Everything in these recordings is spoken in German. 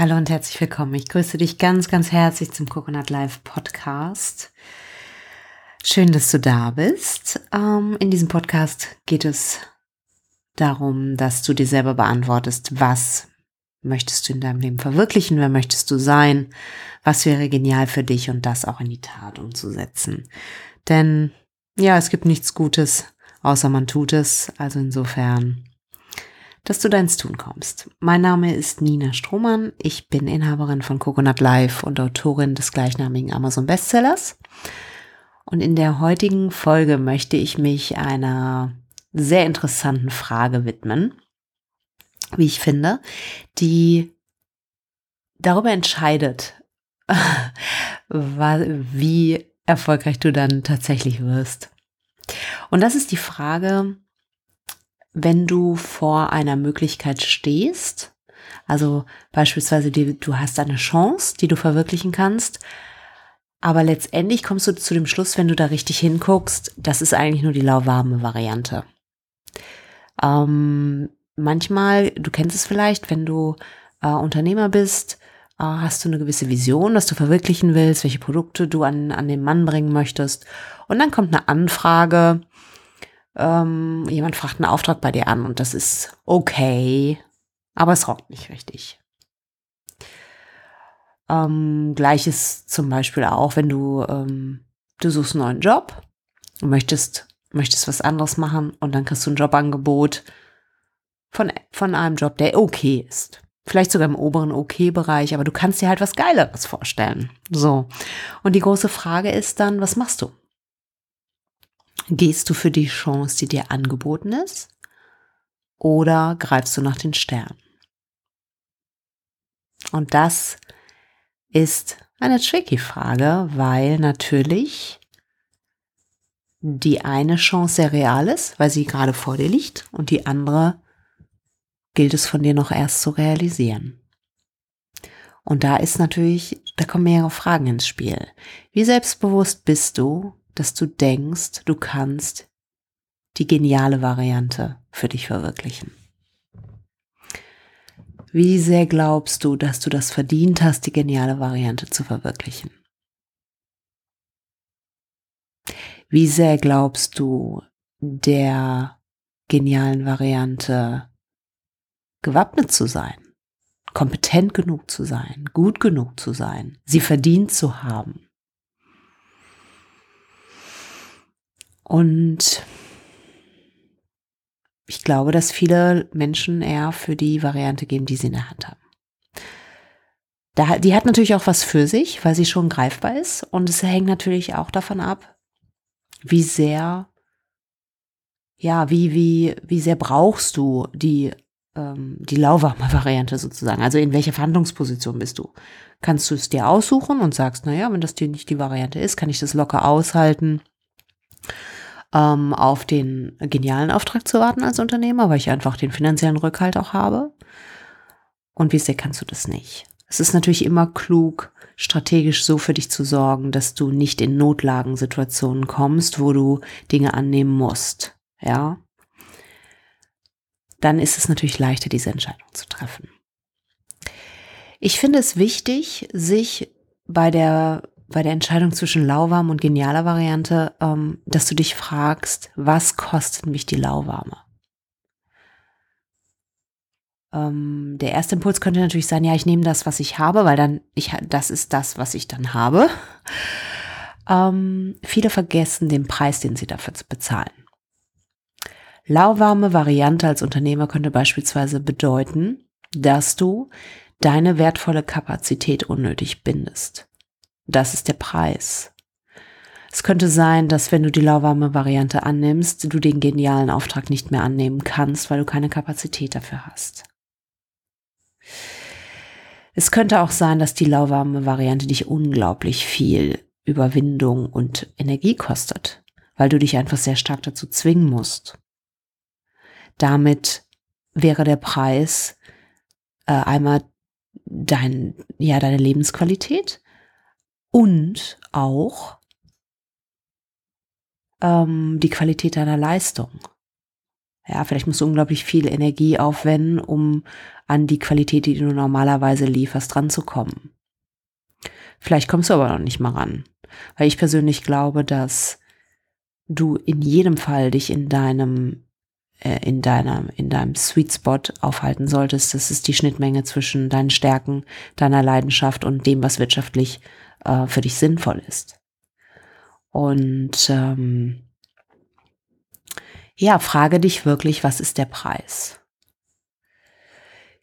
Hallo und herzlich willkommen. Ich grüße dich ganz, ganz herzlich zum Coconut Live Podcast. Schön, dass du da bist. Ähm, in diesem Podcast geht es darum, dass du dir selber beantwortest, was möchtest du in deinem Leben verwirklichen, wer möchtest du sein, was wäre genial für dich und das auch in die Tat umzusetzen. Denn ja, es gibt nichts Gutes, außer man tut es. Also insofern dass du deins Tun kommst. Mein Name ist Nina Strohmann. Ich bin Inhaberin von Coconut Life und Autorin des gleichnamigen Amazon Bestsellers. Und in der heutigen Folge möchte ich mich einer sehr interessanten Frage widmen, wie ich finde, die darüber entscheidet, wie erfolgreich du dann tatsächlich wirst. Und das ist die Frage, wenn du vor einer Möglichkeit stehst, also beispielsweise die, du hast eine Chance, die du verwirklichen kannst, aber letztendlich kommst du zu dem Schluss, wenn du da richtig hinguckst, das ist eigentlich nur die lauwarme Variante. Ähm, manchmal, du kennst es vielleicht, wenn du äh, Unternehmer bist, äh, hast du eine gewisse Vision, was du verwirklichen willst, welche Produkte du an, an den Mann bringen möchtest. Und dann kommt eine Anfrage ähm, jemand fragt einen Auftrag bei dir an und das ist okay, aber es rockt nicht richtig. Ähm, Gleiches zum Beispiel auch, wenn du, ähm, du suchst einen neuen Job und möchtest, möchtest was anderes machen und dann kriegst du ein Jobangebot von, von einem Job, der okay ist. Vielleicht sogar im oberen Okay-Bereich, aber du kannst dir halt was Geileres vorstellen. So. Und die große Frage ist dann, was machst du? Gehst du für die Chance, die dir angeboten ist? Oder greifst du nach den Sternen? Und das ist eine tricky Frage, weil natürlich die eine Chance sehr real ist, weil sie gerade vor dir liegt und die andere gilt es von dir noch erst zu realisieren. Und da ist natürlich, da kommen mehrere Fragen ins Spiel. Wie selbstbewusst bist du, dass du denkst, du kannst die geniale Variante für dich verwirklichen. Wie sehr glaubst du, dass du das verdient hast, die geniale Variante zu verwirklichen? Wie sehr glaubst du, der genialen Variante gewappnet zu sein, kompetent genug zu sein, gut genug zu sein, sie verdient zu haben? Und ich glaube, dass viele Menschen eher für die Variante gehen, die sie in der Hand haben. Da, die hat natürlich auch was für sich, weil sie schon greifbar ist. Und es hängt natürlich auch davon ab, wie sehr, ja, wie, wie, wie sehr brauchst du die, ähm, die lauwarme Variante sozusagen. Also in welcher Verhandlungsposition bist du? Kannst du es dir aussuchen und sagst, naja, wenn das dir nicht die Variante ist, kann ich das locker aushalten ähm, auf den genialen Auftrag zu warten als Unternehmer, weil ich einfach den finanziellen Rückhalt auch habe. Und wie sehr kannst du das nicht? Es ist natürlich immer klug, strategisch so für dich zu sorgen, dass du nicht in Notlagensituationen kommst, wo du Dinge annehmen musst. Ja. Dann ist es natürlich leichter, diese Entscheidung zu treffen. Ich finde es wichtig, sich bei der bei der Entscheidung zwischen lauwarm und genialer Variante, ähm, dass du dich fragst, was kostet mich die lauwarme? Ähm, der erste Impuls könnte natürlich sein, ja, ich nehme das, was ich habe, weil dann ich das ist das, was ich dann habe. Ähm, viele vergessen den Preis, den sie dafür bezahlen. Lauwarme Variante als Unternehmer könnte beispielsweise bedeuten, dass du deine wertvolle Kapazität unnötig bindest. Das ist der Preis. Es könnte sein, dass wenn du die lauwarme Variante annimmst, du den genialen Auftrag nicht mehr annehmen kannst, weil du keine Kapazität dafür hast. Es könnte auch sein, dass die lauwarme Variante dich unglaublich viel Überwindung und Energie kostet, weil du dich einfach sehr stark dazu zwingen musst. Damit wäre der Preis äh, einmal dein, ja, deine Lebensqualität, und auch ähm, die Qualität deiner Leistung. Ja, vielleicht musst du unglaublich viel Energie aufwenden, um an die Qualität, die du normalerweise lieferst, ranzukommen. Vielleicht kommst du aber noch nicht mal ran. Weil ich persönlich glaube, dass du in jedem Fall dich in deinem äh, in deinem in deinem Sweet Spot aufhalten solltest. Das ist die Schnittmenge zwischen deinen Stärken, deiner Leidenschaft und dem, was wirtschaftlich äh, für dich sinnvoll ist. Und ähm, ja, frage dich wirklich, was ist der Preis?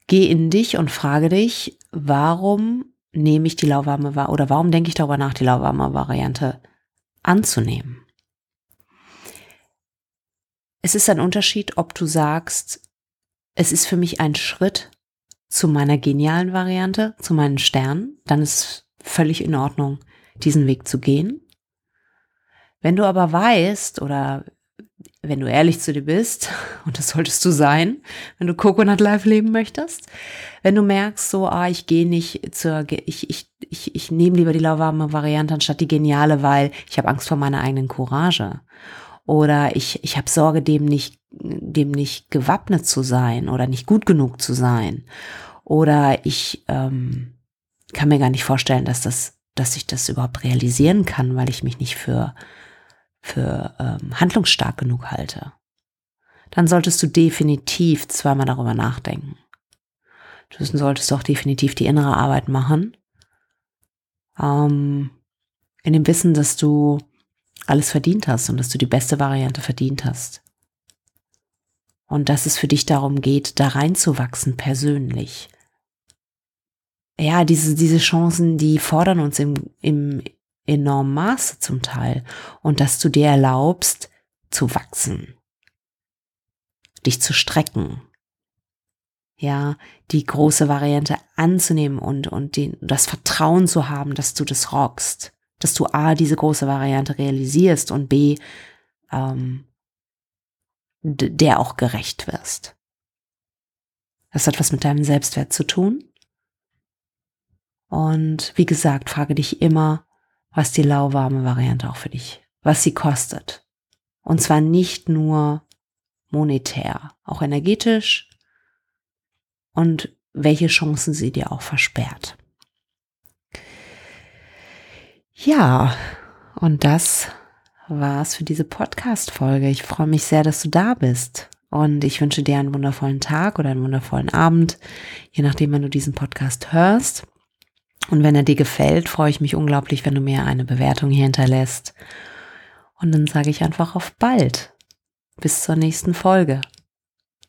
Geh in dich und frage dich, warum nehme ich die lauwarme oder warum denke ich darüber nach, die lauwarme Variante anzunehmen? Es ist ein Unterschied, ob du sagst, es ist für mich ein Schritt zu meiner genialen Variante, zu meinen Sternen, dann ist völlig in Ordnung, diesen Weg zu gehen. Wenn du aber weißt oder wenn du ehrlich zu dir bist, und das solltest du sein, wenn du Coconut Life leben möchtest, wenn du merkst, so, ah, ich gehe nicht zur, ich, ich, ich, ich nehme lieber die lauwarme Variante anstatt die geniale, weil ich habe Angst vor meiner eigenen Courage. Oder ich, ich habe Sorge, dem nicht, dem nicht gewappnet zu sein oder nicht gut genug zu sein. Oder ich ähm, kann mir gar nicht vorstellen, dass das, dass ich das überhaupt realisieren kann, weil ich mich nicht für für ähm, handlungsstark genug halte, dann solltest du definitiv zweimal darüber nachdenken. Du solltest auch definitiv die innere Arbeit machen, ähm, in dem Wissen, dass du alles verdient hast und dass du die beste Variante verdient hast. Und dass es für dich darum geht, da reinzuwachsen persönlich. Ja, diese, diese Chancen, die fordern uns im, im, enormem Maße zum Teil und dass du dir erlaubst zu wachsen, dich zu strecken, ja, die große Variante anzunehmen und, und den, das Vertrauen zu haben, dass du das rockst, dass du A, diese große Variante realisierst und B, ähm, der auch gerecht wirst. Das hat was mit deinem Selbstwert zu tun. Und wie gesagt, frage dich immer, was die lauwarme Variante auch für dich, was sie kostet. Und zwar nicht nur monetär, auch energetisch und welche Chancen sie dir auch versperrt. Ja, und das war's für diese Podcast-Folge. Ich freue mich sehr, dass du da bist. Und ich wünsche dir einen wundervollen Tag oder einen wundervollen Abend, je nachdem, wann du diesen Podcast hörst. Und wenn er dir gefällt, freue ich mich unglaublich, wenn du mir eine Bewertung hier hinterlässt. Und dann sage ich einfach auf bald. Bis zur nächsten Folge.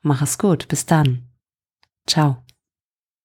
Mach es gut. Bis dann. Ciao.